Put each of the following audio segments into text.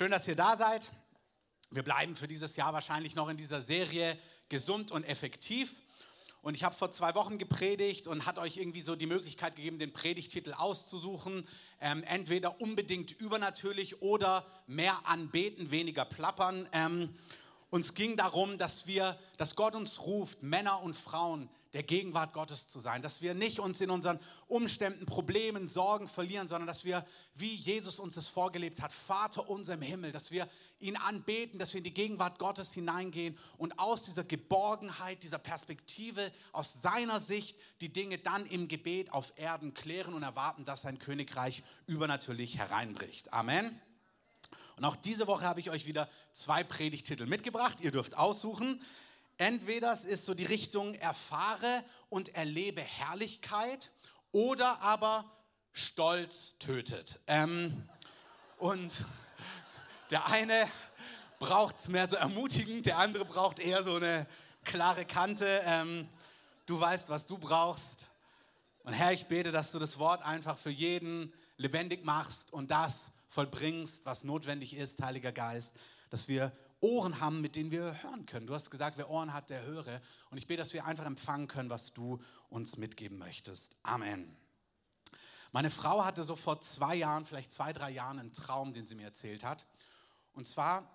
Schön, dass ihr da seid. Wir bleiben für dieses Jahr wahrscheinlich noch in dieser Serie gesund und effektiv. Und ich habe vor zwei Wochen gepredigt und hat euch irgendwie so die Möglichkeit gegeben, den Predigtitel auszusuchen. Ähm, entweder unbedingt übernatürlich oder mehr anbeten, weniger plappern. Ähm, uns ging darum, dass wir, dass Gott uns ruft, Männer und Frauen der Gegenwart Gottes zu sein, dass wir nicht uns in unseren Umständen, Problemen, Sorgen verlieren, sondern dass wir, wie Jesus uns es vorgelebt hat, Vater unser im Himmel, dass wir ihn anbeten, dass wir in die Gegenwart Gottes hineingehen und aus dieser Geborgenheit, dieser Perspektive, aus seiner Sicht die Dinge dann im Gebet auf Erden klären und erwarten, dass sein Königreich übernatürlich hereinbricht. Amen. Und auch diese Woche habe ich euch wieder zwei Predigtitel mitgebracht. Ihr dürft aussuchen. Entweder es ist so die Richtung erfahre und erlebe Herrlichkeit oder aber Stolz tötet. Ähm, und der eine braucht es mehr so ermutigend, der andere braucht eher so eine klare Kante. Ähm, du weißt, was du brauchst. Und Herr, ich bete, dass du das Wort einfach für jeden lebendig machst und das vollbringst, was notwendig ist, Heiliger Geist, dass wir Ohren haben, mit denen wir hören können. Du hast gesagt, wer Ohren hat, der höre. Und ich bete, dass wir einfach empfangen können, was du uns mitgeben möchtest. Amen. Meine Frau hatte so vor zwei Jahren, vielleicht zwei, drei Jahren, einen Traum, den sie mir erzählt hat. Und zwar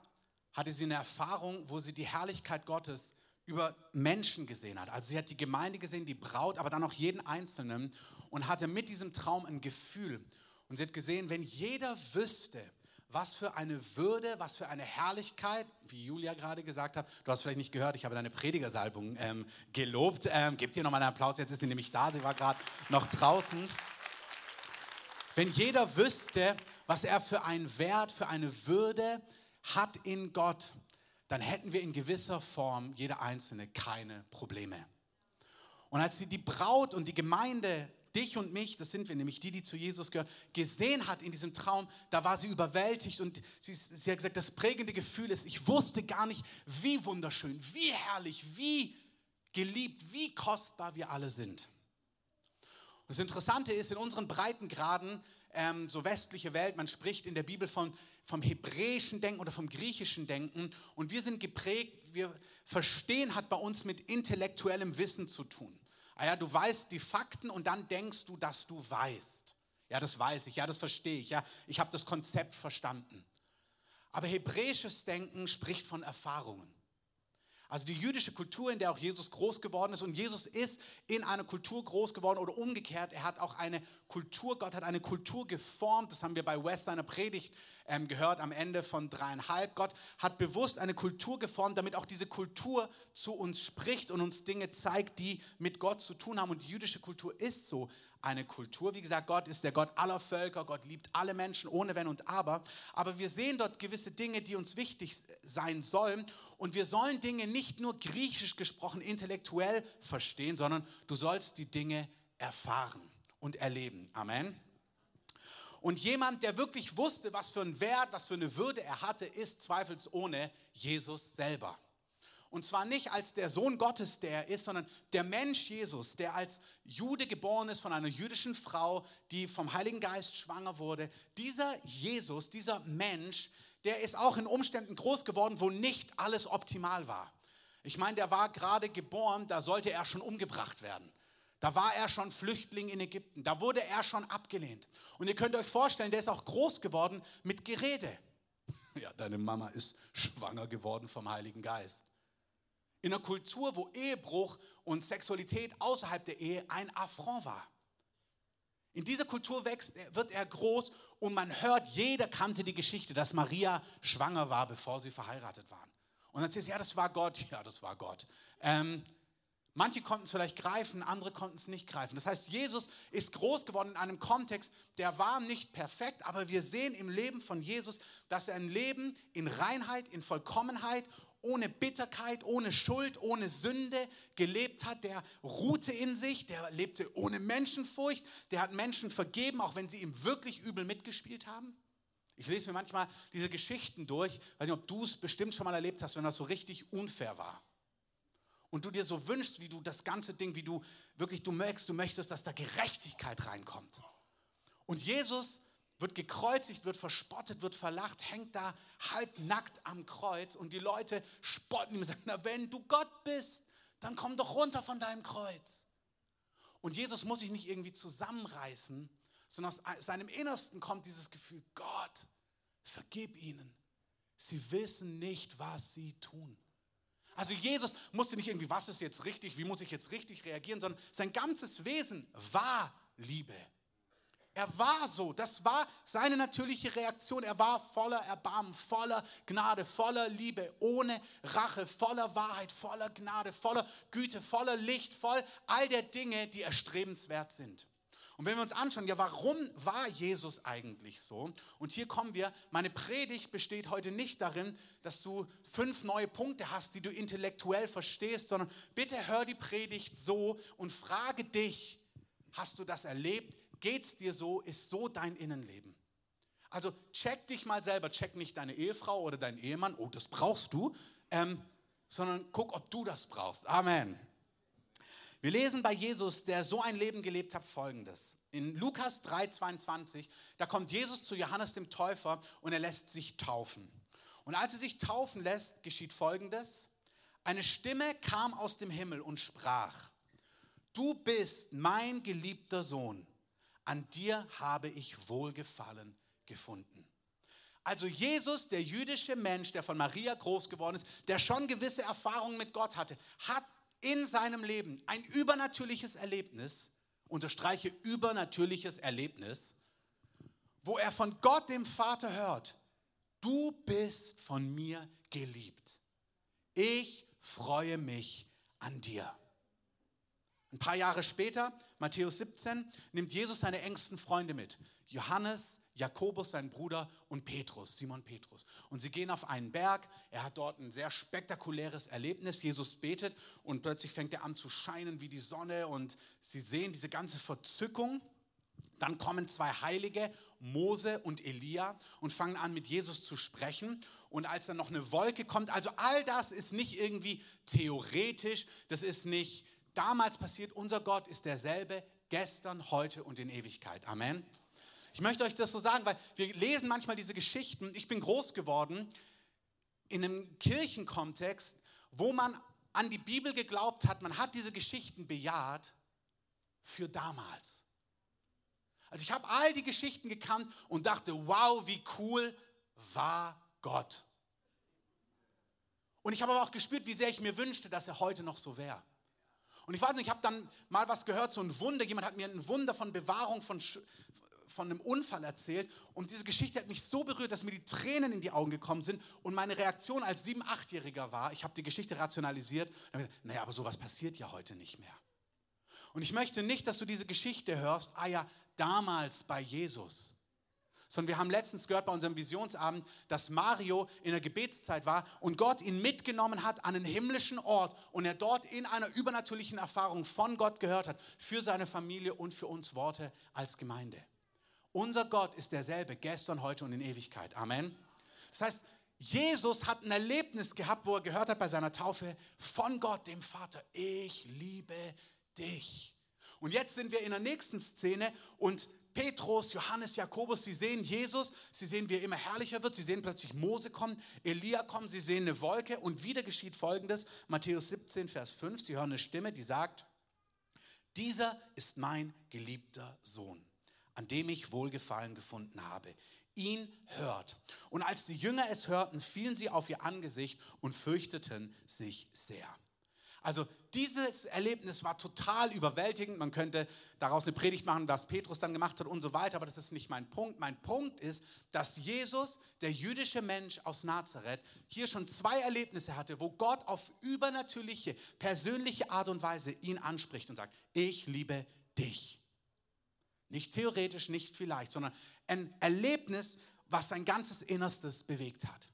hatte sie eine Erfahrung, wo sie die Herrlichkeit Gottes über Menschen gesehen hat. Also sie hat die Gemeinde gesehen, die Braut, aber dann auch jeden Einzelnen und hatte mit diesem Traum ein Gefühl. Und sie hat gesehen, wenn jeder wüsste, was für eine Würde, was für eine Herrlichkeit, wie Julia gerade gesagt hat. Du hast vielleicht nicht gehört, ich habe deine Predigersalbung ähm, gelobt. Ähm, gebt ihr nochmal einen Applaus, jetzt ist sie nämlich da, sie war gerade noch draußen. Wenn jeder wüsste, was er für einen Wert, für eine Würde hat in Gott, dann hätten wir in gewisser Form, jeder Einzelne, keine Probleme. Und als sie die Braut und die Gemeinde dich und mich, das sind wir nämlich, die, die zu Jesus gehören, gesehen hat in diesem Traum, da war sie überwältigt und sie, sie hat gesagt, das prägende Gefühl ist, ich wusste gar nicht, wie wunderschön, wie herrlich, wie geliebt, wie kostbar wir alle sind. Und das Interessante ist, in unseren Breitengraden, ähm, so westliche Welt, man spricht in der Bibel von, vom hebräischen Denken oder vom griechischen Denken und wir sind geprägt, wir verstehen hat bei uns mit intellektuellem Wissen zu tun. Ah ja, du weißt die Fakten und dann denkst du, dass du weißt. Ja, das weiß ich, ja, das verstehe ich, ja, ich habe das Konzept verstanden. Aber hebräisches Denken spricht von Erfahrungen. Also die jüdische Kultur, in der auch Jesus groß geworden ist. Und Jesus ist in einer Kultur groß geworden oder umgekehrt. Er hat auch eine Kultur, Gott hat eine Kultur geformt. Das haben wir bei West seiner Predigt ähm, gehört am Ende von dreieinhalb. Gott hat bewusst eine Kultur geformt, damit auch diese Kultur zu uns spricht und uns Dinge zeigt, die mit Gott zu tun haben. Und die jüdische Kultur ist so eine Kultur. Wie gesagt, Gott ist der Gott aller Völker. Gott liebt alle Menschen ohne Wenn und Aber. Aber wir sehen dort gewisse Dinge, die uns wichtig sein sollen. Und wir sollen Dinge nicht nur griechisch gesprochen intellektuell verstehen, sondern du sollst die Dinge erfahren und erleben. Amen. Und jemand, der wirklich wusste, was für einen Wert, was für eine Würde er hatte, ist zweifelsohne Jesus selber. Und zwar nicht als der Sohn Gottes, der er ist, sondern der Mensch Jesus, der als Jude geboren ist von einer jüdischen Frau, die vom Heiligen Geist schwanger wurde. Dieser Jesus, dieser Mensch, der ist auch in Umständen groß geworden, wo nicht alles optimal war. Ich meine, der war gerade geboren, da sollte er schon umgebracht werden. Da war er schon Flüchtling in Ägypten. Da wurde er schon abgelehnt. Und ihr könnt euch vorstellen, der ist auch groß geworden mit Gerede. Ja, deine Mama ist schwanger geworden vom Heiligen Geist in einer Kultur, wo Ehebruch und Sexualität außerhalb der Ehe ein Affront war. In dieser Kultur wächst, wird er groß und man hört, jeder kannte die Geschichte, dass Maria schwanger war, bevor sie verheiratet waren. Und dann sagt sie, ja, das war Gott. Ja, das war Gott. Ähm, manche konnten es vielleicht greifen, andere konnten es nicht greifen. Das heißt, Jesus ist groß geworden in einem Kontext, der war nicht perfekt, aber wir sehen im Leben von Jesus, dass er ein Leben in Reinheit, in Vollkommenheit ohne Bitterkeit, ohne Schuld, ohne Sünde gelebt hat, der ruhte in sich, der lebte ohne Menschenfurcht, der hat Menschen vergeben, auch wenn sie ihm wirklich übel mitgespielt haben. Ich lese mir manchmal diese Geschichten durch, weiß nicht, ob du es bestimmt schon mal erlebt hast, wenn das so richtig unfair war. Und du dir so wünschst, wie du das ganze Ding, wie du wirklich, du merkst, du möchtest, dass da Gerechtigkeit reinkommt. Und Jesus wird gekreuzigt, wird verspottet, wird verlacht, hängt da halbnackt am Kreuz und die Leute spotten ihm und sagen, na wenn du Gott bist, dann komm doch runter von deinem Kreuz. Und Jesus muss sich nicht irgendwie zusammenreißen, sondern aus seinem Innersten kommt dieses Gefühl, Gott, vergib ihnen. Sie wissen nicht, was sie tun. Also Jesus musste nicht irgendwie, was ist jetzt richtig, wie muss ich jetzt richtig reagieren, sondern sein ganzes Wesen war Liebe. Er war so, das war seine natürliche Reaktion. Er war voller Erbarmen, voller Gnade, voller Liebe, ohne Rache, voller Wahrheit, voller Gnade, voller Güte, voller Licht, voll all der Dinge, die erstrebenswert sind. Und wenn wir uns anschauen, ja, warum war Jesus eigentlich so? Und hier kommen wir, meine Predigt besteht heute nicht darin, dass du fünf neue Punkte hast, die du intellektuell verstehst, sondern bitte hör die Predigt so und frage dich, hast du das erlebt? Geht's dir so? Ist so dein Innenleben? Also check dich mal selber, check nicht deine Ehefrau oder deinen Ehemann, oh, das brauchst du, ähm, sondern guck, ob du das brauchst. Amen. Wir lesen bei Jesus, der so ein Leben gelebt hat, folgendes. In Lukas 3,22, da kommt Jesus zu Johannes dem Täufer und er lässt sich taufen. Und als er sich taufen lässt, geschieht folgendes. Eine Stimme kam aus dem Himmel und sprach, du bist mein geliebter Sohn an dir habe ich Wohlgefallen gefunden. Also Jesus, der jüdische Mensch, der von Maria groß geworden ist, der schon gewisse Erfahrungen mit Gott hatte, hat in seinem Leben ein übernatürliches Erlebnis, unterstreiche übernatürliches Erlebnis, wo er von Gott, dem Vater, hört, du bist von mir geliebt. Ich freue mich an dir. Ein paar Jahre später, Matthäus 17, nimmt Jesus seine engsten Freunde mit. Johannes, Jakobus, sein Bruder und Petrus, Simon Petrus. Und sie gehen auf einen Berg. Er hat dort ein sehr spektakuläres Erlebnis. Jesus betet und plötzlich fängt er an zu scheinen wie die Sonne und sie sehen diese ganze Verzückung. Dann kommen zwei Heilige, Mose und Elia, und fangen an mit Jesus zu sprechen. Und als dann noch eine Wolke kommt, also all das ist nicht irgendwie theoretisch, das ist nicht damals passiert. Unser Gott ist derselbe gestern, heute und in Ewigkeit. Amen. Ich möchte euch das so sagen, weil wir lesen manchmal diese Geschichten. Ich bin groß geworden in einem Kirchenkontext, wo man an die Bibel geglaubt hat, man hat diese Geschichten bejaht für damals. Also ich habe all die Geschichten gekannt und dachte, wow, wie cool war Gott. Und ich habe aber auch gespürt, wie sehr ich mir wünschte, dass er heute noch so wäre. Und ich weiß nicht, ich habe dann mal was gehört, so ein Wunder. Jemand hat mir ein Wunder von Bewahrung von, von einem Unfall erzählt. Und diese Geschichte hat mich so berührt, dass mir die Tränen in die Augen gekommen sind. Und meine Reaktion als sieben-, achtjähriger war, ich habe die Geschichte rationalisiert. Und gesagt, naja, aber sowas passiert ja heute nicht mehr. Und ich möchte nicht, dass du diese Geschichte hörst, ah ja, damals bei Jesus sondern wir haben letztens gehört bei unserem Visionsabend, dass Mario in der Gebetszeit war und Gott ihn mitgenommen hat an einen himmlischen Ort und er dort in einer übernatürlichen Erfahrung von Gott gehört hat, für seine Familie und für uns Worte als Gemeinde. Unser Gott ist derselbe, gestern, heute und in Ewigkeit. Amen. Das heißt, Jesus hat ein Erlebnis gehabt, wo er gehört hat bei seiner Taufe von Gott, dem Vater, ich liebe dich. Und jetzt sind wir in der nächsten Szene und Petrus, Johannes, Jakobus, sie sehen Jesus, sie sehen, wie er immer herrlicher wird, sie sehen plötzlich Mose kommen, Elia kommen, sie sehen eine Wolke und wieder geschieht Folgendes, Matthäus 17, Vers 5, sie hören eine Stimme, die sagt, dieser ist mein geliebter Sohn, an dem ich Wohlgefallen gefunden habe. Ihn hört. Und als die Jünger es hörten, fielen sie auf ihr Angesicht und fürchteten sich sehr. Also dieses Erlebnis war total überwältigend. Man könnte daraus eine Predigt machen, was Petrus dann gemacht hat und so weiter, aber das ist nicht mein Punkt. Mein Punkt ist, dass Jesus, der jüdische Mensch aus Nazareth, hier schon zwei Erlebnisse hatte, wo Gott auf übernatürliche, persönliche Art und Weise ihn anspricht und sagt, ich liebe dich. Nicht theoretisch, nicht vielleicht, sondern ein Erlebnis, was sein ganzes Innerstes bewegt hat.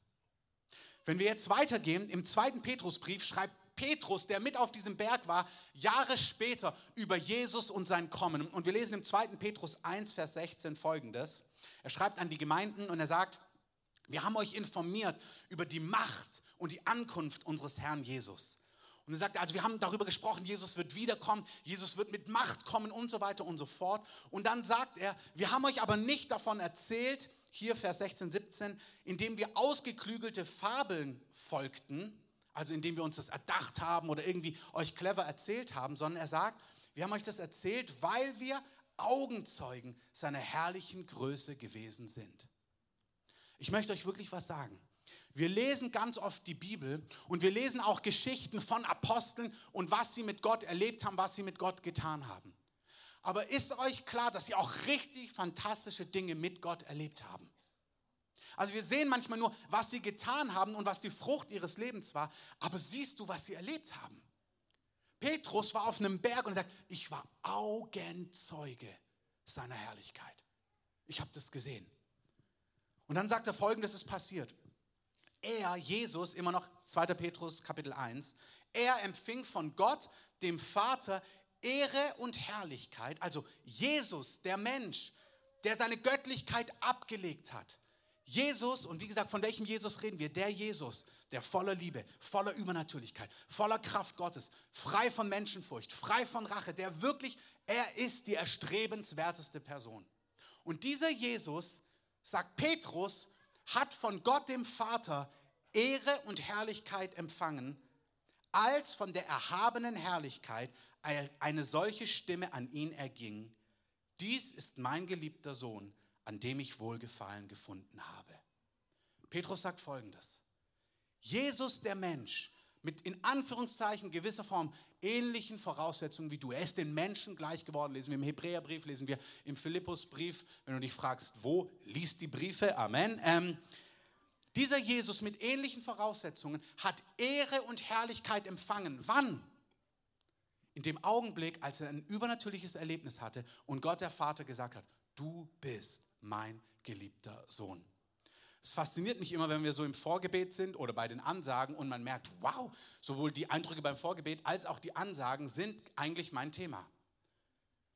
Wenn wir jetzt weitergehen, im zweiten Petrusbrief schreibt Petrus, der mit auf diesem Berg war, Jahre später über Jesus und sein Kommen. Und wir lesen im 2. Petrus 1, Vers 16 folgendes. Er schreibt an die Gemeinden und er sagt, wir haben euch informiert über die Macht und die Ankunft unseres Herrn Jesus. Und er sagt, also wir haben darüber gesprochen, Jesus wird wiederkommen, Jesus wird mit Macht kommen und so weiter und so fort. Und dann sagt er, wir haben euch aber nicht davon erzählt, hier Vers 16, 17, indem wir ausgeklügelte Fabeln folgten, also indem wir uns das erdacht haben oder irgendwie euch clever erzählt haben, sondern er sagt, wir haben euch das erzählt, weil wir Augenzeugen seiner herrlichen Größe gewesen sind. Ich möchte euch wirklich was sagen. Wir lesen ganz oft die Bibel und wir lesen auch Geschichten von Aposteln und was sie mit Gott erlebt haben, was sie mit Gott getan haben. Aber ist euch klar, dass sie auch richtig fantastische Dinge mit Gott erlebt haben? Also wir sehen manchmal nur, was sie getan haben und was die Frucht ihres Lebens war, aber siehst du, was sie erlebt haben? Petrus war auf einem Berg und sagt, ich war Augenzeuge seiner Herrlichkeit. Ich habe das gesehen. Und dann sagt er folgendes ist passiert. Er, Jesus, immer noch 2. Petrus Kapitel 1, er empfing von Gott, dem Vater, Ehre und Herrlichkeit. Also Jesus, der Mensch, der seine Göttlichkeit abgelegt hat. Jesus, und wie gesagt, von welchem Jesus reden wir? Der Jesus, der voller Liebe, voller Übernatürlichkeit, voller Kraft Gottes, frei von Menschenfurcht, frei von Rache, der wirklich, er ist die erstrebenswerteste Person. Und dieser Jesus, sagt Petrus, hat von Gott dem Vater Ehre und Herrlichkeit empfangen, als von der erhabenen Herrlichkeit eine solche Stimme an ihn erging. Dies ist mein geliebter Sohn, an dem ich Wohlgefallen gefunden habe. Petrus sagt folgendes. Jesus der Mensch mit in Anführungszeichen gewisser Form ähnlichen Voraussetzungen wie du. Er ist den Menschen gleich geworden. Lesen wir im Hebräerbrief, lesen wir im Philippusbrief. Wenn du dich fragst, wo, liest die Briefe. Amen. Ähm, dieser Jesus mit ähnlichen Voraussetzungen hat Ehre und Herrlichkeit empfangen. Wann? In dem Augenblick, als er ein übernatürliches Erlebnis hatte und Gott der Vater gesagt hat, du bist mein geliebter Sohn. Es fasziniert mich immer, wenn wir so im Vorgebet sind oder bei den Ansagen und man merkt, wow, sowohl die Eindrücke beim Vorgebet als auch die Ansagen sind eigentlich mein Thema.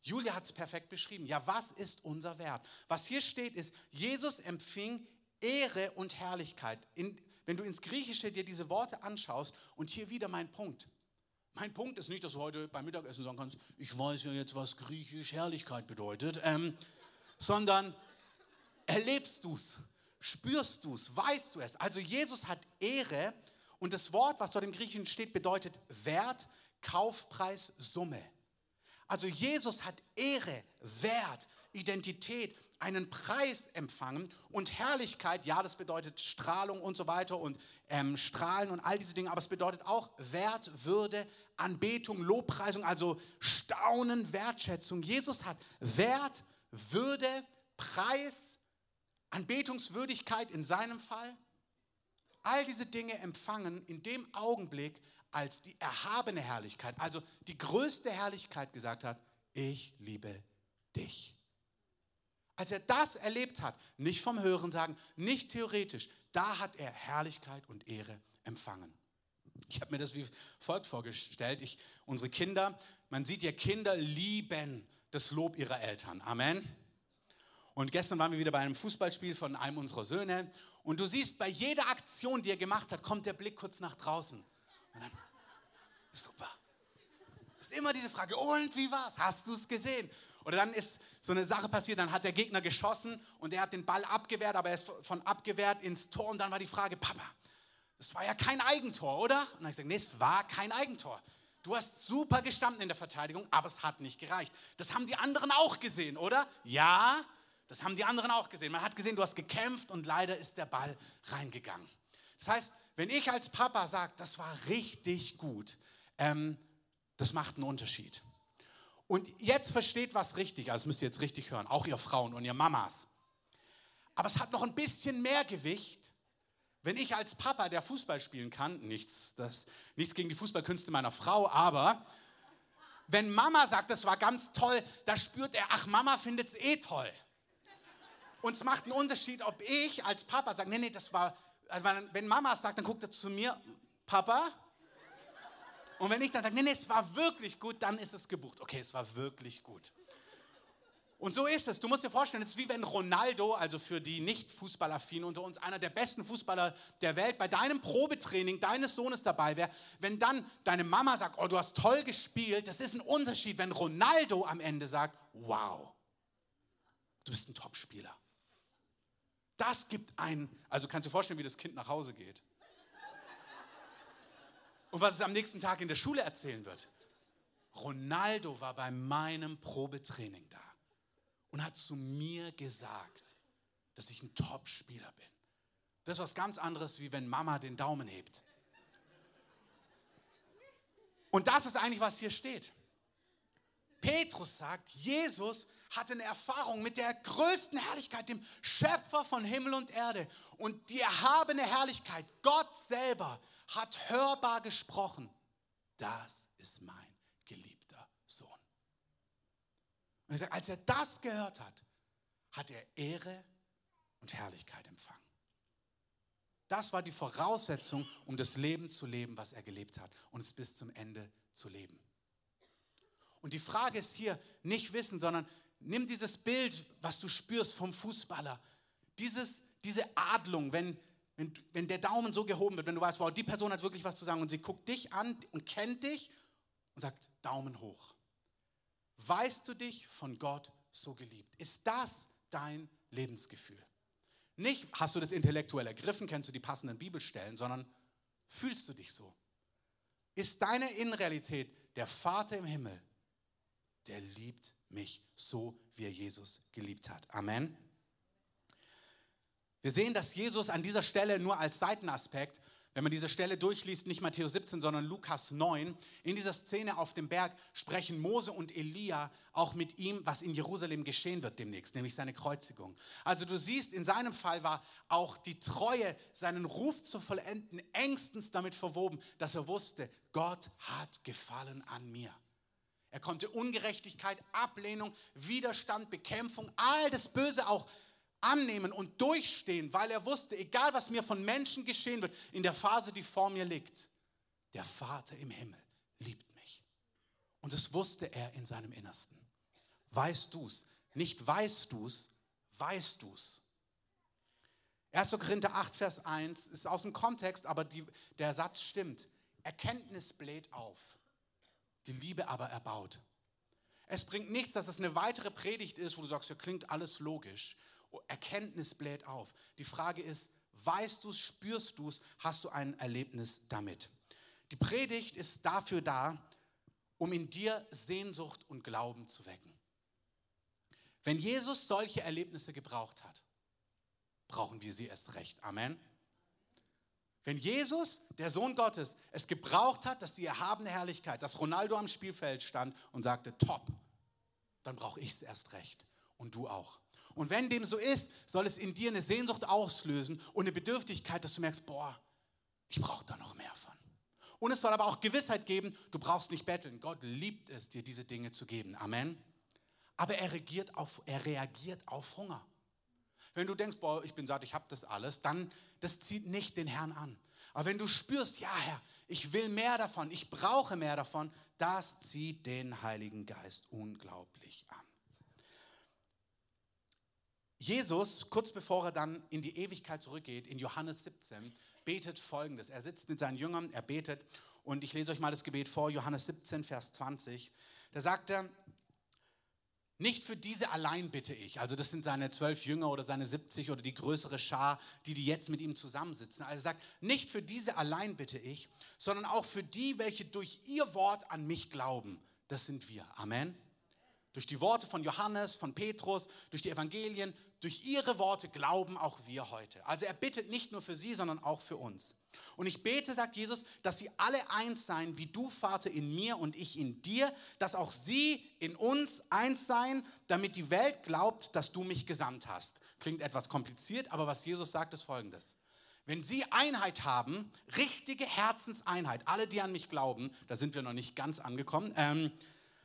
Julia hat es perfekt beschrieben. Ja, was ist unser Wert? Was hier steht ist, Jesus empfing Ehre und Herrlichkeit. In, wenn du ins Griechische dir diese Worte anschaust und hier wieder mein Punkt. Mein Punkt ist nicht, dass du heute beim Mittagessen sagen kannst, ich weiß ja jetzt, was griechisch Herrlichkeit bedeutet, ähm, sondern erlebst du es. Spürst du es? Weißt du es? Also Jesus hat Ehre und das Wort, was dort im Griechischen steht, bedeutet Wert, Kaufpreis, Summe. Also Jesus hat Ehre, Wert, Identität, einen Preis empfangen und Herrlichkeit, ja, das bedeutet Strahlung und so weiter und ähm, Strahlen und all diese Dinge, aber es bedeutet auch Wert, Würde, Anbetung, Lobpreisung, also Staunen, Wertschätzung. Jesus hat Wert, Würde, Preis, Anbetungswürdigkeit in seinem Fall, all diese Dinge empfangen in dem Augenblick, als die erhabene Herrlichkeit, also die größte Herrlichkeit gesagt hat, ich liebe dich. Als er das erlebt hat, nicht vom Hören sagen, nicht theoretisch, da hat er Herrlichkeit und Ehre empfangen. Ich habe mir das wie folgt vorgestellt. Ich, unsere Kinder, man sieht ja, Kinder lieben das Lob ihrer Eltern. Amen. Und gestern waren wir wieder bei einem Fußballspiel von einem unserer Söhne. Und du siehst, bei jeder Aktion, die er gemacht hat, kommt der Blick kurz nach draußen. Und dann, super. Ist immer diese Frage, und wie war's? Hast du es gesehen? Oder dann ist so eine Sache passiert, dann hat der Gegner geschossen und er hat den Ball abgewehrt, aber er ist von abgewehrt ins Tor. Und dann war die Frage, Papa, das war ja kein Eigentor, oder? Und dann habe ich gesagt, nee, es war kein Eigentor. Du hast super gestanden in der Verteidigung, aber es hat nicht gereicht. Das haben die anderen auch gesehen, oder? Ja, das haben die anderen auch gesehen. Man hat gesehen, du hast gekämpft und leider ist der Ball reingegangen. Das heißt, wenn ich als Papa sage, das war richtig gut, ähm, das macht einen Unterschied. Und jetzt versteht was richtig, also das müsst ihr jetzt richtig hören, auch ihr Frauen und ihr Mamas. Aber es hat noch ein bisschen mehr Gewicht, wenn ich als Papa, der Fußball spielen kann, nichts, das, nichts gegen die Fußballkünste meiner Frau, aber wenn Mama sagt, das war ganz toll, da spürt er, ach, Mama findet es eh toll. Und es macht einen Unterschied, ob ich als Papa sage, nee, nee, das war, also wenn Mama sagt, dann guckt er zu mir, Papa. Und wenn ich dann sage, nee, nee, es war wirklich gut, dann ist es gebucht. Okay, es war wirklich gut. Und so ist es. Du musst dir vorstellen, es ist wie wenn Ronaldo, also für die Nicht-Fußballaffinen unter uns, einer der besten Fußballer der Welt, bei deinem Probetraining deines Sohnes dabei wäre. Wenn dann deine Mama sagt, oh, du hast toll gespielt, das ist ein Unterschied, wenn Ronaldo am Ende sagt, wow, du bist ein Topspieler. Das gibt ein, also kannst du dir vorstellen, wie das Kind nach Hause geht. Und was es am nächsten Tag in der Schule erzählen wird. Ronaldo war bei meinem Probetraining da und hat zu mir gesagt, dass ich ein Top-Spieler bin. Das ist was ganz anderes, wie wenn Mama den Daumen hebt. Und das ist eigentlich, was hier steht. Petrus sagt, Jesus hatte eine Erfahrung mit der größten Herrlichkeit, dem Schöpfer von Himmel und Erde. Und die erhabene Herrlichkeit, Gott selber, hat hörbar gesprochen. Das ist mein geliebter Sohn. Und er sagt, als er das gehört hat, hat er Ehre und Herrlichkeit empfangen. Das war die Voraussetzung, um das Leben zu leben, was er gelebt hat und es bis zum Ende zu leben. Und die Frage ist hier nicht Wissen, sondern nimm dieses Bild, was du spürst vom Fußballer. Dieses, diese Adlung, wenn, wenn, wenn der Daumen so gehoben wird, wenn du weißt, wow, die Person hat wirklich was zu sagen und sie guckt dich an und kennt dich und sagt, Daumen hoch. Weißt du dich von Gott so geliebt? Ist das dein Lebensgefühl? Nicht hast du das intellektuell ergriffen, kennst du die passenden Bibelstellen, sondern fühlst du dich so? Ist deine Innenrealität der Vater im Himmel, der liebt mich so, wie er Jesus geliebt hat. Amen. Wir sehen, dass Jesus an dieser Stelle nur als Seitenaspekt, wenn man diese Stelle durchliest, nicht Matthäus 17, sondern Lukas 9, in dieser Szene auf dem Berg sprechen Mose und Elia auch mit ihm, was in Jerusalem geschehen wird demnächst, nämlich seine Kreuzigung. Also du siehst, in seinem Fall war auch die Treue, seinen Ruf zu vollenden, engstens damit verwoben, dass er wusste, Gott hat Gefallen an mir. Er konnte Ungerechtigkeit, Ablehnung, Widerstand, Bekämpfung, all das Böse auch annehmen und durchstehen, weil er wusste, egal was mir von Menschen geschehen wird, in der Phase, die vor mir liegt, der Vater im Himmel liebt mich. Und das wusste er in seinem Innersten. Weißt du's? Nicht weißt du's, weißt du's. 1. Korinther 8, Vers 1 ist aus dem Kontext, aber die, der Satz stimmt. Erkenntnis bläht auf, die Liebe aber erbaut. Es bringt nichts, dass es eine weitere Predigt ist, wo du sagst, ja, klingt alles logisch. Erkenntnis bläht auf. Die Frage ist, weißt du es, spürst du es, hast du ein Erlebnis damit? Die Predigt ist dafür da, um in dir Sehnsucht und Glauben zu wecken. Wenn Jesus solche Erlebnisse gebraucht hat, brauchen wir sie erst recht. Amen. Wenn Jesus, der Sohn Gottes, es gebraucht hat, dass die erhabene Herrlichkeit, dass Ronaldo am Spielfeld stand und sagte, top, dann brauche ich es erst recht. Und du auch. Und wenn dem so ist, soll es in dir eine Sehnsucht auslösen und eine Bedürftigkeit, dass du merkst, boah, ich brauche da noch mehr von. Und es soll aber auch Gewissheit geben, du brauchst nicht betteln. Gott liebt es, dir diese Dinge zu geben. Amen. Aber er reagiert auf, er reagiert auf Hunger. Wenn du denkst, boah, ich bin satt, ich habe das alles, dann das zieht nicht den Herrn an. Aber wenn du spürst, ja Herr, ich will mehr davon, ich brauche mehr davon, das zieht den Heiligen Geist unglaublich an. Jesus, kurz bevor er dann in die Ewigkeit zurückgeht, in Johannes 17, betet folgendes. Er sitzt mit seinen Jüngern, er betet und ich lese euch mal das Gebet vor, Johannes 17, Vers 20. Da sagt er, nicht für diese allein bitte ich, also das sind seine zwölf Jünger oder seine 70 oder die größere Schar, die, die jetzt mit ihm zusammensitzen. Also er sagt, nicht für diese allein bitte ich, sondern auch für die, welche durch ihr Wort an mich glauben. Das sind wir. Amen. Durch die Worte von Johannes, von Petrus, durch die Evangelien, durch ihre Worte glauben auch wir heute. Also er bittet nicht nur für sie, sondern auch für uns. Und ich bete, sagt Jesus, dass sie alle eins seien, wie du, Vater, in mir und ich in dir, dass auch sie in uns eins seien, damit die Welt glaubt, dass du mich gesandt hast. Klingt etwas kompliziert, aber was Jesus sagt, ist folgendes. Wenn sie Einheit haben, richtige Herzenseinheit, alle, die an mich glauben, da sind wir noch nicht ganz angekommen, ähm,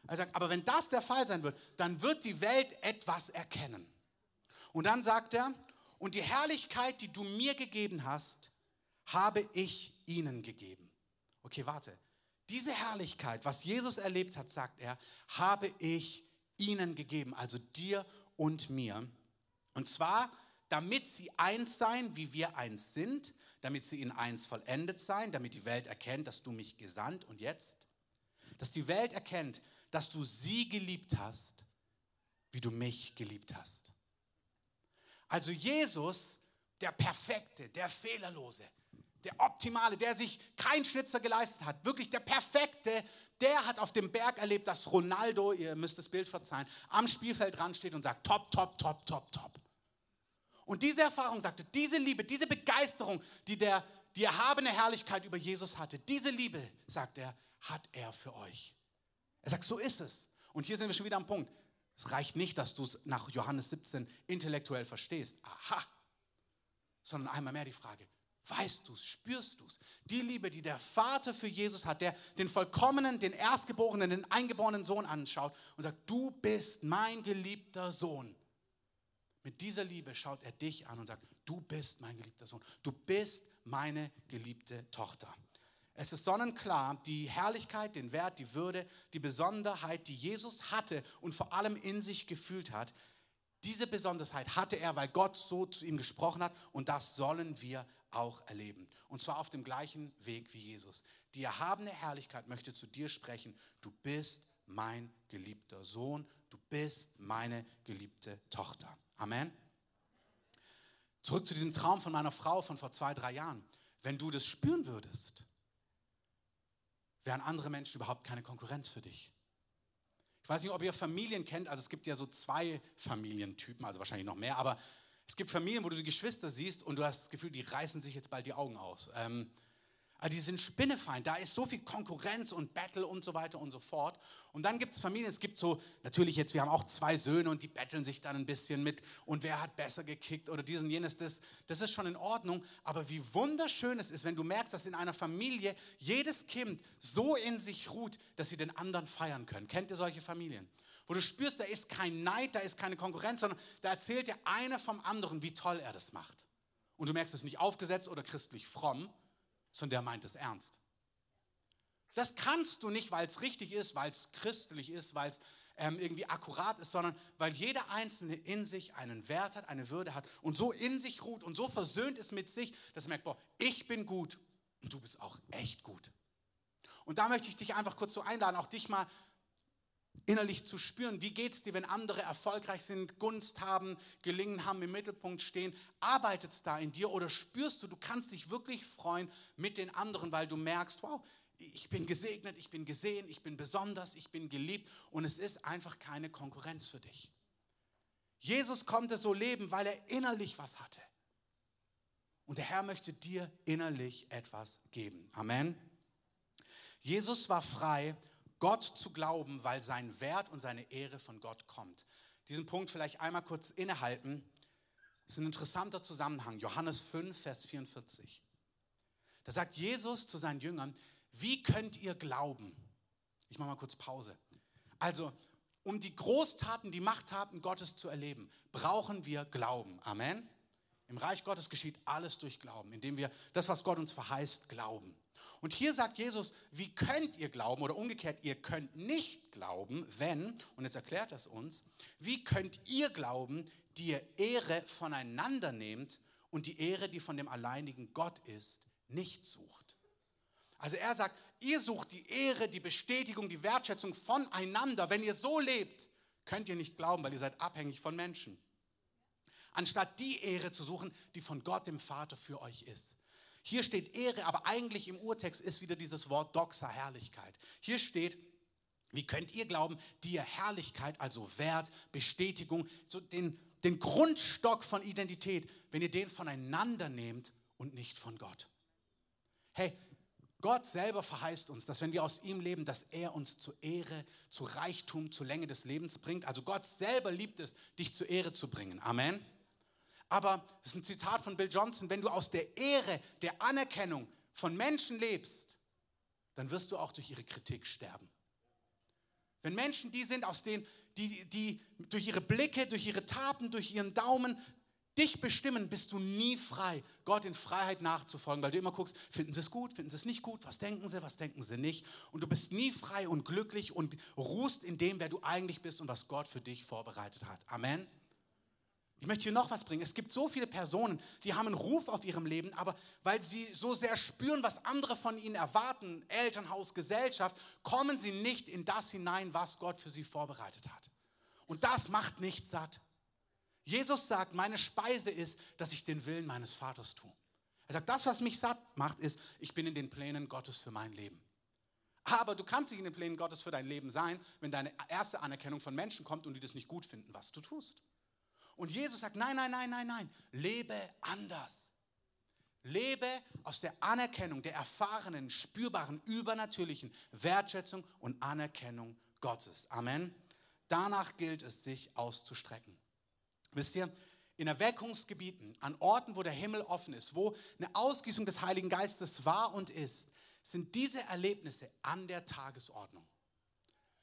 er sagt, aber wenn das der Fall sein wird, dann wird die Welt etwas erkennen. Und dann sagt er, und die Herrlichkeit, die du mir gegeben hast, habe ich ihnen gegeben. Okay, warte. Diese Herrlichkeit, was Jesus erlebt hat, sagt er, habe ich ihnen gegeben, also dir und mir. Und zwar, damit sie eins seien, wie wir eins sind, damit sie in eins vollendet seien, damit die Welt erkennt, dass du mich gesandt und jetzt, dass die Welt erkennt, dass du sie geliebt hast, wie du mich geliebt hast. Also Jesus, der Perfekte, der Fehlerlose, der Optimale, der sich kein Schnitzer geleistet hat, wirklich der Perfekte, der hat auf dem Berg erlebt, dass Ronaldo, ihr müsst das Bild verzeihen, am Spielfeld dran steht und sagt, top, top, top, top, top. Und diese Erfahrung sagte, diese Liebe, diese Begeisterung, die der, die erhabene Herrlichkeit über Jesus hatte, diese Liebe, sagt er, hat er für euch. Er sagt, so ist es. Und hier sind wir schon wieder am Punkt. Es reicht nicht, dass du es nach Johannes 17 intellektuell verstehst. Aha. Sondern einmal mehr die Frage, weißt du es, spürst du es? Die Liebe, die der Vater für Jesus hat, der den vollkommenen, den Erstgeborenen, den eingeborenen Sohn anschaut und sagt, du bist mein geliebter Sohn. Mit dieser Liebe schaut er dich an und sagt, du bist mein geliebter Sohn, du bist meine geliebte Tochter. Es ist sonnenklar, die Herrlichkeit, den Wert, die Würde, die Besonderheit, die Jesus hatte und vor allem in sich gefühlt hat, diese Besonderheit hatte er, weil Gott so zu ihm gesprochen hat und das sollen wir auch erleben. Und zwar auf dem gleichen Weg wie Jesus. Die erhabene Herrlichkeit möchte zu dir sprechen. Du bist mein geliebter Sohn, du bist meine geliebte Tochter. Amen. Zurück zu diesem Traum von meiner Frau von vor zwei, drei Jahren. Wenn du das spüren würdest, wären andere Menschen überhaupt keine Konkurrenz für dich. Ich weiß nicht, ob ihr Familien kennt, also es gibt ja so zwei Familientypen, also wahrscheinlich noch mehr, aber es gibt Familien, wo du die Geschwister siehst und du hast das Gefühl, die reißen sich jetzt bald die Augen aus. Ähm, also die sind Spinnefeind, da ist so viel Konkurrenz und Battle und so weiter und so fort. Und dann gibt es Familien, es gibt so, natürlich jetzt, wir haben auch zwei Söhne und die betteln sich dann ein bisschen mit und wer hat besser gekickt oder dies und jenes, das, das ist schon in Ordnung. Aber wie wunderschön es ist, wenn du merkst, dass in einer Familie jedes Kind so in sich ruht, dass sie den anderen feiern können. Kennt ihr solche Familien? Wo du spürst, da ist kein Neid, da ist keine Konkurrenz, sondern da erzählt der eine vom anderen, wie toll er das macht. Und du merkst es nicht aufgesetzt oder christlich fromm, sondern der meint es ernst. Das kannst du nicht, weil es richtig ist, weil es christlich ist, weil es ähm, irgendwie akkurat ist, sondern weil jeder Einzelne in sich einen Wert hat, eine Würde hat und so in sich ruht und so versöhnt ist mit sich, dass er merkt, boah, ich bin gut und du bist auch echt gut. Und da möchte ich dich einfach kurz so einladen, auch dich mal innerlich zu spüren, wie geht es dir, wenn andere erfolgreich sind, Gunst haben, gelingen haben, im Mittelpunkt stehen. Arbeitet es da in dir oder spürst du, du kannst dich wirklich freuen mit den anderen, weil du merkst, wow, ich bin gesegnet, ich bin gesehen, ich bin besonders, ich bin geliebt und es ist einfach keine Konkurrenz für dich. Jesus konnte so leben, weil er innerlich was hatte. Und der Herr möchte dir innerlich etwas geben. Amen. Jesus war frei Gott zu glauben, weil sein Wert und seine Ehre von Gott kommt. Diesen Punkt vielleicht einmal kurz innehalten. Das ist ein interessanter Zusammenhang. Johannes 5, Vers 44. Da sagt Jesus zu seinen Jüngern, wie könnt ihr glauben? Ich mache mal kurz Pause. Also, um die Großtaten, die Machttaten Gottes zu erleben, brauchen wir Glauben. Amen. Im Reich Gottes geschieht alles durch Glauben, indem wir das, was Gott uns verheißt, glauben. Und hier sagt Jesus, wie könnt ihr glauben oder umgekehrt, ihr könnt nicht glauben, wenn, und jetzt erklärt das uns, wie könnt ihr glauben, die ihr Ehre voneinander nehmt und die Ehre, die von dem alleinigen Gott ist, nicht sucht. Also er sagt, ihr sucht die Ehre, die Bestätigung, die Wertschätzung voneinander. Wenn ihr so lebt, könnt ihr nicht glauben, weil ihr seid abhängig von Menschen. Anstatt die Ehre zu suchen, die von Gott dem Vater für euch ist. Hier steht Ehre, aber eigentlich im Urtext ist wieder dieses Wort Doxa, Herrlichkeit. Hier steht, wie könnt ihr glauben, die ihr Herrlichkeit, also Wert, Bestätigung, so den, den Grundstock von Identität, wenn ihr den voneinander nehmt und nicht von Gott? Hey, Gott selber verheißt uns, dass wenn wir aus ihm leben, dass er uns zur Ehre, zu Reichtum, zur Länge des Lebens bringt. Also Gott selber liebt es, dich zur Ehre zu bringen. Amen. Aber das ist ein Zitat von Bill Johnson, wenn du aus der Ehre, der Anerkennung von Menschen lebst, dann wirst du auch durch ihre Kritik sterben. Wenn Menschen die sind, aus denen, die, die durch ihre Blicke, durch ihre Taten, durch ihren Daumen dich bestimmen, bist du nie frei, Gott in Freiheit nachzufolgen, weil du immer guckst, finden sie es gut, finden sie es nicht gut, was denken sie, was denken sie nicht. Und du bist nie frei und glücklich und ruhst in dem, wer du eigentlich bist und was Gott für dich vorbereitet hat. Amen. Ich möchte hier noch was bringen. Es gibt so viele Personen, die haben einen Ruf auf ihrem Leben, aber weil sie so sehr spüren, was andere von ihnen erwarten, Elternhaus, Gesellschaft, kommen sie nicht in das hinein, was Gott für sie vorbereitet hat. Und das macht nicht satt. Jesus sagt, meine Speise ist, dass ich den Willen meines Vaters tue. Er sagt, das, was mich satt macht, ist, ich bin in den Plänen Gottes für mein Leben. Aber du kannst nicht in den Plänen Gottes für dein Leben sein, wenn deine erste Anerkennung von Menschen kommt und die das nicht gut finden, was du tust. Und Jesus sagt, nein, nein, nein, nein, nein, lebe anders. Lebe aus der Anerkennung der erfahrenen, spürbaren, übernatürlichen Wertschätzung und Anerkennung Gottes. Amen. Danach gilt es, sich auszustrecken. Wisst ihr, in Erweckungsgebieten, an Orten, wo der Himmel offen ist, wo eine Ausgießung des Heiligen Geistes war und ist, sind diese Erlebnisse an der Tagesordnung.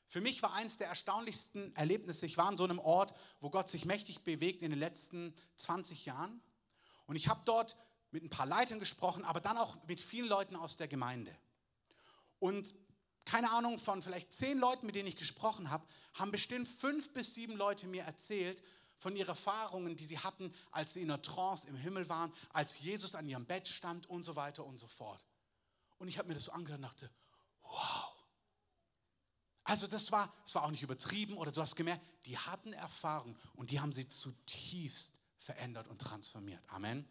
Für mich war eines der erstaunlichsten Erlebnisse, ich war an so einem Ort, wo Gott sich mächtig bewegt in den letzten 20 Jahren. Und ich habe dort mit ein paar Leitern gesprochen, aber dann auch mit vielen Leuten aus der Gemeinde. Und keine Ahnung, von vielleicht zehn Leuten, mit denen ich gesprochen habe, haben bestimmt fünf bis sieben Leute mir erzählt, von ihren Erfahrungen, die sie hatten, als sie in der Trance im Himmel waren, als Jesus an ihrem Bett stand und so weiter und so fort. Und ich habe mir das so angehört und dachte, wow. Also das war, das war auch nicht übertrieben oder du hast gemerkt, die hatten Erfahrung und die haben sie zutiefst verändert und transformiert. Amen.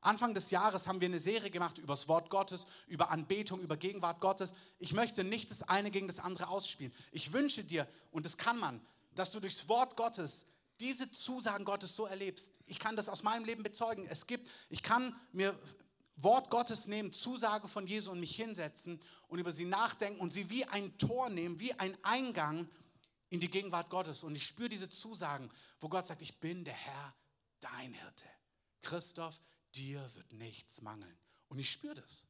Anfang des Jahres haben wir eine Serie gemacht über das Wort Gottes, über Anbetung, über Gegenwart Gottes. Ich möchte nicht das eine gegen das andere ausspielen. Ich wünsche dir, und das kann man, dass du durchs Wort Gottes diese Zusagen Gottes so erlebst. Ich kann das aus meinem Leben bezeugen. Es gibt, ich kann mir Wort Gottes nehmen, Zusage von Jesu und mich hinsetzen und über sie nachdenken und sie wie ein Tor nehmen, wie ein Eingang in die Gegenwart Gottes. Und ich spüre diese Zusagen, wo Gott sagt, ich bin der Herr, dein Hirte. Christoph, dir wird nichts mangeln. Und ich spüre das.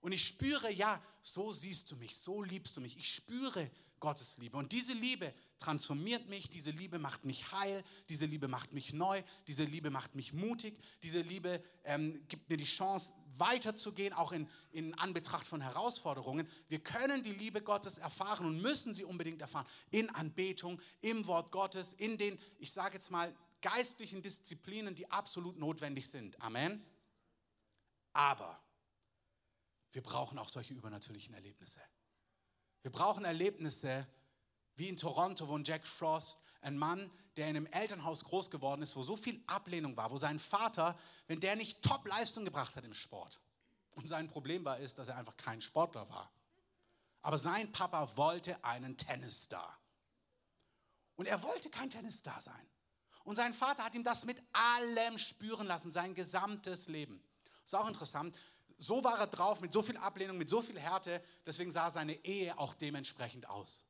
Und ich spüre, ja, so siehst du mich, so liebst du mich. Ich spüre Gottes Liebe. Und diese Liebe transformiert mich, diese Liebe macht mich heil, diese Liebe macht mich neu, diese Liebe macht mich mutig, diese Liebe ähm, gibt mir die Chance, weiterzugehen, auch in, in Anbetracht von Herausforderungen. Wir können die Liebe Gottes erfahren und müssen sie unbedingt erfahren. In Anbetung, im Wort Gottes, in den, ich sage jetzt mal, geistlichen Disziplinen, die absolut notwendig sind. Amen. Aber wir brauchen auch solche übernatürlichen Erlebnisse. Wir brauchen Erlebnisse wie in Toronto, wo ein Jack Frost, ein Mann, der in einem Elternhaus groß geworden ist, wo so viel Ablehnung war, wo sein Vater, wenn der nicht Top-Leistung gebracht hat im Sport, und sein Problem war, ist, dass er einfach kein Sportler war. Aber sein Papa wollte einen Tennisstar. Und er wollte kein Tennisstar sein. Und sein Vater hat ihm das mit allem spüren lassen, sein gesamtes Leben. Ist auch interessant so war er drauf, mit so viel Ablehnung, mit so viel Härte, deswegen sah seine Ehe auch dementsprechend aus.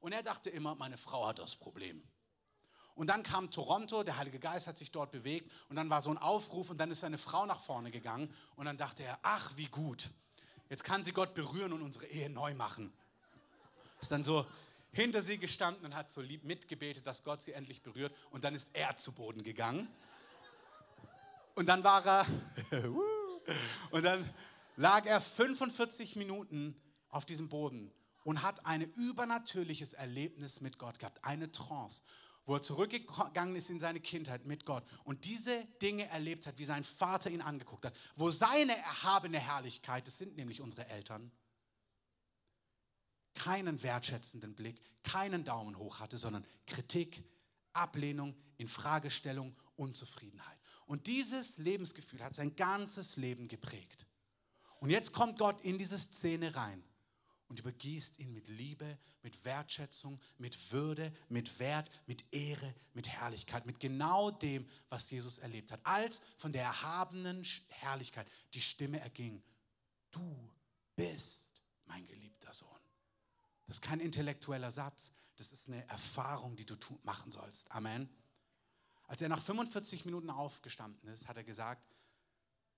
Und er dachte immer, meine Frau hat das Problem. Und dann kam Toronto, der Heilige Geist hat sich dort bewegt und dann war so ein Aufruf und dann ist seine Frau nach vorne gegangen und dann dachte er, ach wie gut, jetzt kann sie Gott berühren und unsere Ehe neu machen. Ist dann so hinter sie gestanden und hat so lieb mitgebetet, dass Gott sie endlich berührt und dann ist er zu Boden gegangen. Und dann war er, Und dann lag er 45 Minuten auf diesem Boden und hat ein übernatürliches Erlebnis mit Gott gehabt, eine Trance, wo er zurückgegangen ist in seine Kindheit mit Gott und diese Dinge erlebt hat, wie sein Vater ihn angeguckt hat, wo seine erhabene Herrlichkeit, das sind nämlich unsere Eltern, keinen wertschätzenden Blick, keinen Daumen hoch hatte, sondern Kritik, Ablehnung, Infragestellung, Unzufriedenheit. Und dieses Lebensgefühl hat sein ganzes Leben geprägt. Und jetzt kommt Gott in diese Szene rein und übergießt ihn mit Liebe, mit Wertschätzung, mit Würde, mit Wert, mit Ehre, mit Herrlichkeit, mit genau dem, was Jesus erlebt hat. Als von der erhabenen Herrlichkeit die Stimme erging, du bist mein geliebter Sohn. Das ist kein intellektueller Satz, das ist eine Erfahrung, die du machen sollst. Amen. Als er nach 45 Minuten aufgestanden ist, hat er gesagt,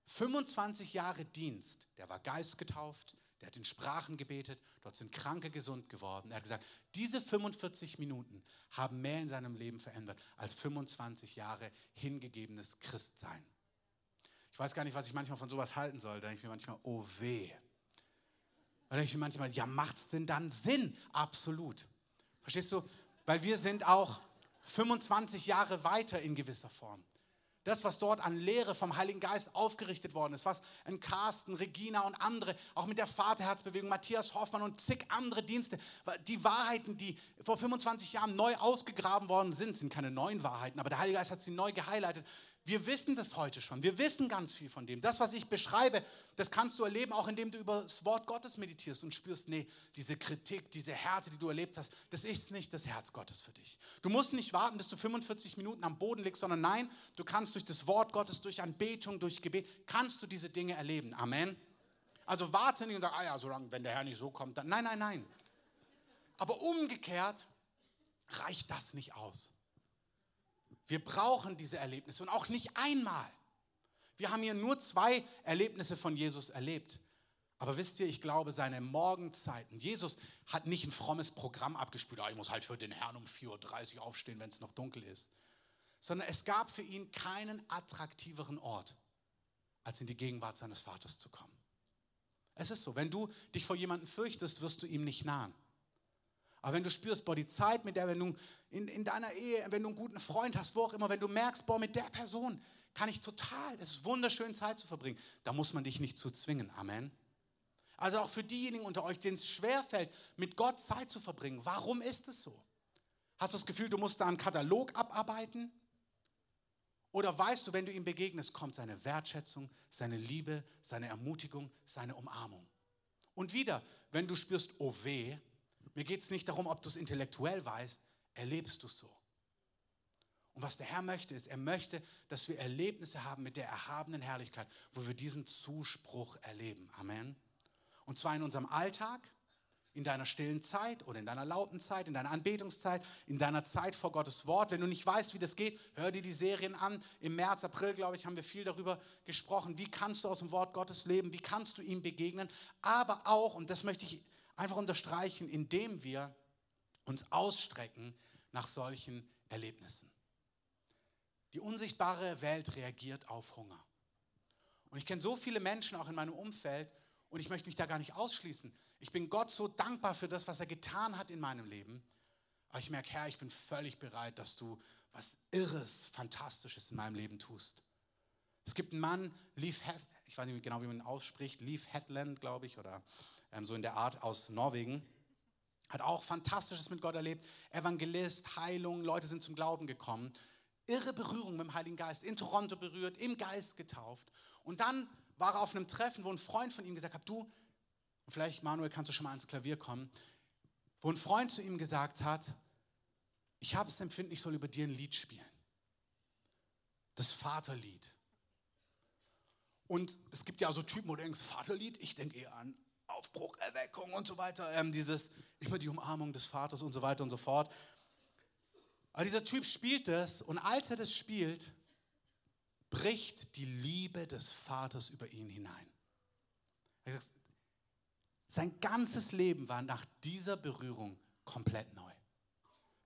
25 Jahre Dienst, der war geistgetauft, der hat in Sprachen gebetet, dort sind Kranke gesund geworden. Er hat gesagt, diese 45 Minuten haben mehr in seinem Leben verändert als 25 Jahre hingegebenes Christsein. Ich weiß gar nicht, was ich manchmal von sowas halten soll. Da denke ich mir manchmal, oh weh. Da denke ich mir manchmal, ja, macht es denn dann Sinn? Absolut. Verstehst du? Weil wir sind auch 25 Jahre weiter in gewisser Form. Das, was dort an Lehre vom Heiligen Geist aufgerichtet worden ist, was ein Carsten, Regina und andere, auch mit der Vaterherzbewegung, Matthias Hoffmann und zig andere Dienste, die Wahrheiten, die vor 25 Jahren neu ausgegraben worden sind, sind keine neuen Wahrheiten, aber der Heilige Geist hat sie neu gehighlightet. Wir wissen das heute schon. Wir wissen ganz viel von dem. Das, was ich beschreibe, das kannst du erleben, auch indem du über das Wort Gottes meditierst und spürst, nee, diese Kritik, diese Härte, die du erlebt hast, das ist nicht das Herz Gottes für dich. Du musst nicht warten, bis du 45 Minuten am Boden liegst, sondern nein, du kannst durch das Wort Gottes, durch Anbetung, durch Gebet, kannst du diese Dinge erleben. Amen. Also warte nicht und sag, ah ja, solange, wenn der Herr nicht so kommt, dann. Nein, nein, nein. Aber umgekehrt reicht das nicht aus. Wir brauchen diese Erlebnisse und auch nicht einmal. Wir haben hier nur zwei Erlebnisse von Jesus erlebt. Aber wisst ihr, ich glaube, seine Morgenzeiten, Jesus hat nicht ein frommes Programm abgespielt, ah, ich muss halt für den Herrn um 4.30 Uhr aufstehen, wenn es noch dunkel ist, sondern es gab für ihn keinen attraktiveren Ort, als in die Gegenwart seines Vaters zu kommen. Es ist so, wenn du dich vor jemandem fürchtest, wirst du ihm nicht nahen. Aber wenn du spürst, boah, die Zeit mit der, wenn du in, in deiner Ehe, wenn du einen guten Freund hast, wo auch immer, wenn du merkst, boah, mit der Person kann ich total, es ist wunderschön, Zeit zu verbringen, da muss man dich nicht zu zwingen. Amen. Also auch für diejenigen unter euch, denen es schwerfällt, mit Gott Zeit zu verbringen. Warum ist es so? Hast du das Gefühl, du musst da einen Katalog abarbeiten? Oder weißt du, wenn du ihm begegnest, kommt seine Wertschätzung, seine Liebe, seine Ermutigung, seine Umarmung? Und wieder, wenn du spürst, oh weh, mir geht es nicht darum, ob du es intellektuell weißt, erlebst du es so. Und was der Herr möchte, ist, er möchte, dass wir Erlebnisse haben mit der erhabenen Herrlichkeit, wo wir diesen Zuspruch erleben. Amen. Und zwar in unserem Alltag, in deiner stillen Zeit oder in deiner lauten Zeit, in deiner Anbetungszeit, in deiner Zeit vor Gottes Wort. Wenn du nicht weißt, wie das geht, hör dir die Serien an. Im März, April, glaube ich, haben wir viel darüber gesprochen. Wie kannst du aus dem Wort Gottes leben? Wie kannst du ihm begegnen? Aber auch, und das möchte ich einfach unterstreichen, indem wir uns ausstrecken nach solchen Erlebnissen. Die unsichtbare Welt reagiert auf Hunger. Und ich kenne so viele Menschen auch in meinem Umfeld und ich möchte mich da gar nicht ausschließen. Ich bin Gott so dankbar für das, was er getan hat in meinem Leben. Aber ich merke, Herr, ich bin völlig bereit, dass du was Irres, Fantastisches in meinem Leben tust. Es gibt einen Mann, Leaf, ich weiß nicht genau, wie man ihn ausspricht, Leaf Headland, glaube ich, oder so in der Art aus Norwegen. Hat auch Fantastisches mit Gott erlebt. Evangelist, Heilung, Leute sind zum Glauben gekommen. Irre Berührung mit dem Heiligen Geist. In Toronto berührt, im Geist getauft. Und dann war er auf einem Treffen, wo ein Freund von ihm gesagt hat, du, vielleicht Manuel, kannst du schon mal ans Klavier kommen, wo ein Freund zu ihm gesagt hat, ich habe es empfinden, ich soll über dir ein Lied spielen. Das Vaterlied. Und es gibt ja so Typen, wo du denkst, Vaterlied, ich denke eher an Aufbruch, Erweckung und so weiter, ähm, dieses, immer die Umarmung des Vaters und so weiter und so fort. Aber dieser Typ spielt das und als er das spielt, bricht die Liebe des Vaters über ihn hinein. Sein ganzes Leben war nach dieser Berührung komplett neu.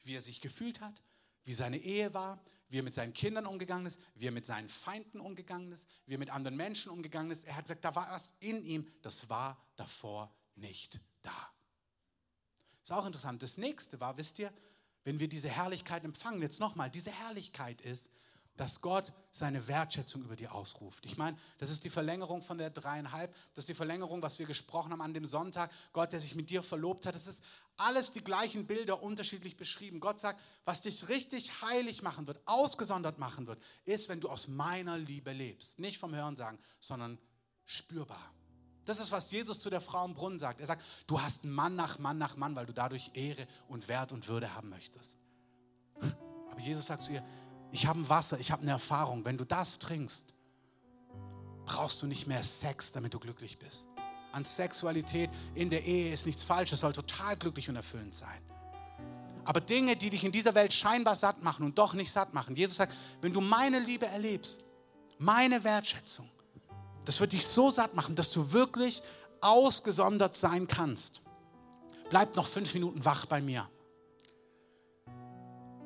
Wie er sich gefühlt hat, wie seine Ehe war, wie er mit seinen Kindern umgegangen ist, wie er mit seinen Feinden umgegangen ist, wie er mit anderen Menschen umgegangen ist. Er hat gesagt, da war was in ihm, das war davor nicht da. Ist auch interessant. Das nächste war, wisst ihr, wenn wir diese Herrlichkeit empfangen, jetzt nochmal, diese Herrlichkeit ist, dass Gott seine Wertschätzung über dir ausruft. Ich meine, das ist die Verlängerung von der dreieinhalb, das ist die Verlängerung, was wir gesprochen haben an dem Sonntag. Gott, der sich mit dir verlobt hat, das ist alles die gleichen Bilder unterschiedlich beschrieben. Gott sagt, was dich richtig heilig machen wird, ausgesondert machen wird, ist, wenn du aus meiner Liebe lebst. Nicht vom Hören sagen, sondern spürbar. Das ist, was Jesus zu der Frau im Brunnen sagt. Er sagt, du hast Mann nach Mann nach Mann, weil du dadurch Ehre und Wert und Würde haben möchtest. Aber Jesus sagt zu ihr, ich habe ein Wasser, ich habe eine Erfahrung. Wenn du das trinkst, brauchst du nicht mehr Sex, damit du glücklich bist. An Sexualität in der Ehe ist nichts falsch, es soll total glücklich und erfüllend sein. Aber Dinge, die dich in dieser Welt scheinbar satt machen und doch nicht satt machen. Jesus sagt, wenn du meine Liebe erlebst, meine Wertschätzung, das wird dich so satt machen, dass du wirklich ausgesondert sein kannst, bleib noch fünf Minuten wach bei mir.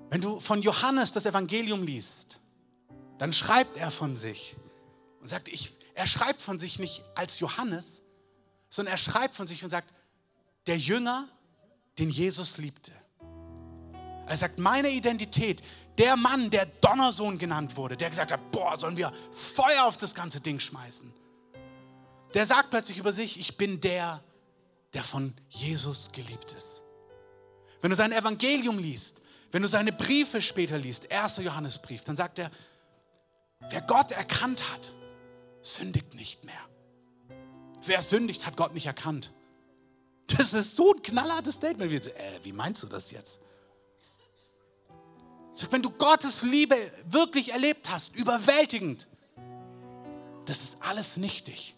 Wenn du von Johannes das Evangelium liest, dann schreibt er von sich und sagt, ich, er schreibt von sich nicht als Johannes, sondern er schreibt von sich und sagt, der Jünger, den Jesus liebte. Er sagt, meine Identität, der Mann, der Donnersohn genannt wurde, der gesagt hat, boah, sollen wir Feuer auf das ganze Ding schmeißen. Der sagt plötzlich über sich, ich bin der, der von Jesus geliebt ist. Wenn du sein Evangelium liest, wenn du seine Briefe später liest, 1. Johannesbrief, dann sagt er, wer Gott erkannt hat, sündigt nicht mehr. Wer sündigt, hat Gott nicht erkannt. Das ist so ein knallhartes Statement. Wie, äh, wie meinst du das jetzt? Wenn du Gottes Liebe wirklich erlebt hast, überwältigend, das ist alles nichtig.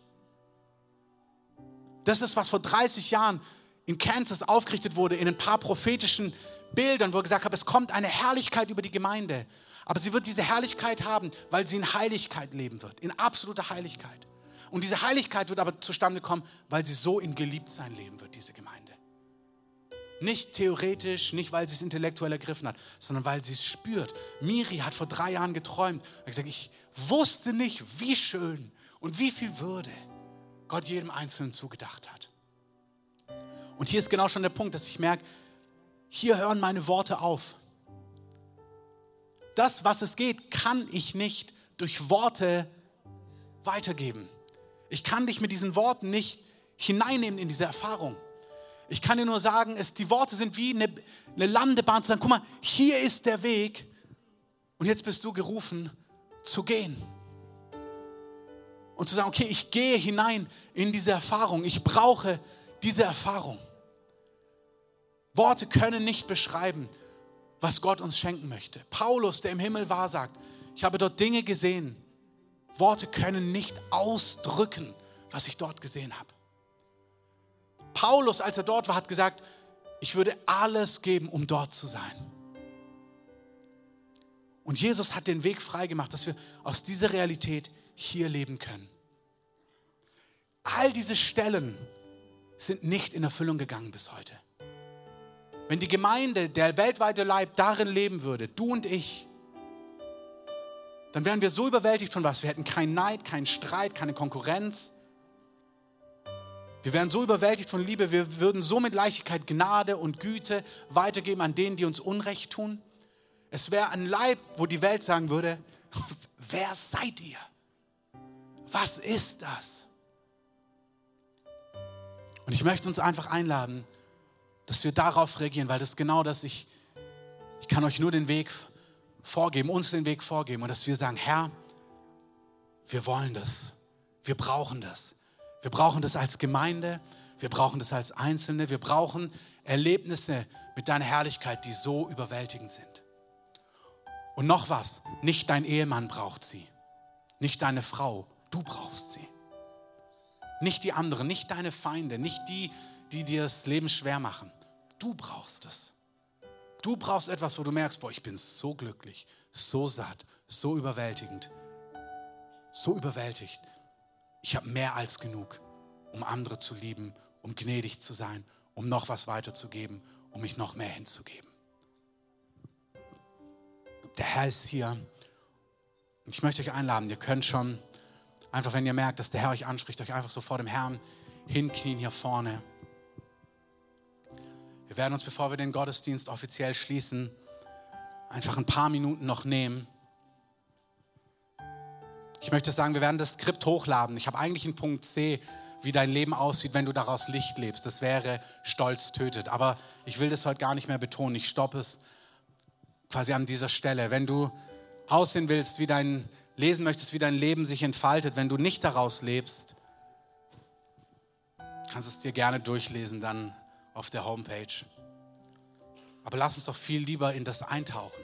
Das ist, was vor 30 Jahren in Kansas aufgerichtet wurde, in ein paar prophetischen Bildern, wo er gesagt hat, es kommt eine Herrlichkeit über die Gemeinde. Aber sie wird diese Herrlichkeit haben, weil sie in Heiligkeit leben wird, in absoluter Heiligkeit. Und diese Heiligkeit wird aber zustande kommen, weil sie so in Geliebtsein leben wird, diese Gemeinde. Nicht theoretisch, nicht weil sie es intellektuell ergriffen hat, sondern weil sie es spürt. Miri hat vor drei Jahren geträumt. Und gesagt, ich wusste nicht, wie schön und wie viel Würde Gott jedem Einzelnen zugedacht hat. Und hier ist genau schon der Punkt, dass ich merke, hier hören meine Worte auf. Das, was es geht, kann ich nicht durch Worte weitergeben. Ich kann dich mit diesen Worten nicht hineinnehmen in diese Erfahrung. Ich kann dir nur sagen, es, die Worte sind wie eine, eine Landebahn zu sagen, guck mal, hier ist der Weg und jetzt bist du gerufen zu gehen. Und zu sagen, okay, ich gehe hinein in diese Erfahrung. Ich brauche diese Erfahrung. Worte können nicht beschreiben, was Gott uns schenken möchte. Paulus, der im Himmel war, sagt, ich habe dort Dinge gesehen. Worte können nicht ausdrücken, was ich dort gesehen habe. Paulus, als er dort war, hat gesagt, ich würde alles geben, um dort zu sein. Und Jesus hat den Weg freigemacht, dass wir aus dieser Realität hier leben können. All diese Stellen sind nicht in Erfüllung gegangen bis heute. Wenn die Gemeinde, der weltweite Leib darin leben würde, du und ich, dann wären wir so überwältigt von was? Wir hätten keinen Neid, keinen Streit, keine Konkurrenz. Wir wären so überwältigt von Liebe, wir würden so mit Leichtigkeit Gnade und Güte weitergeben an denen, die uns Unrecht tun. Es wäre ein Leib, wo die Welt sagen würde, wer seid ihr? Was ist das? Und ich möchte uns einfach einladen, dass wir darauf reagieren, weil das ist genau das, ich, ich kann euch nur den Weg vorgeben, uns den Weg vorgeben und dass wir sagen, Herr, wir wollen das, wir brauchen das. Wir brauchen das als Gemeinde, wir brauchen das als Einzelne, wir brauchen Erlebnisse mit deiner Herrlichkeit, die so überwältigend sind. Und noch was, nicht dein Ehemann braucht sie, nicht deine Frau, du brauchst sie. Nicht die anderen, nicht deine Feinde, nicht die, die dir das Leben schwer machen. Du brauchst es. Du brauchst etwas, wo du merkst, boah, ich bin so glücklich, so satt, so überwältigend, so überwältigt. Ich habe mehr als genug, um andere zu lieben, um gnädig zu sein, um noch was weiterzugeben, um mich noch mehr hinzugeben. Der Herr ist hier. Und ich möchte euch einladen, ihr könnt schon, einfach wenn ihr merkt, dass der Herr euch anspricht, euch einfach so vor dem Herrn hinknien hier vorne. Wir werden uns, bevor wir den Gottesdienst offiziell schließen, einfach ein paar Minuten noch nehmen. Ich möchte sagen, wir werden das Skript hochladen. Ich habe eigentlich einen Punkt C, wie dein Leben aussieht, wenn du daraus Licht lebst. Das wäre Stolz tötet. Aber ich will das heute gar nicht mehr betonen. Ich stoppe es quasi an dieser Stelle. Wenn du aussehen willst, wie dein lesen möchtest, wie dein Leben sich entfaltet, wenn du nicht daraus lebst, kannst du es dir gerne durchlesen dann auf der Homepage. Aber lass uns doch viel lieber in das eintauchen.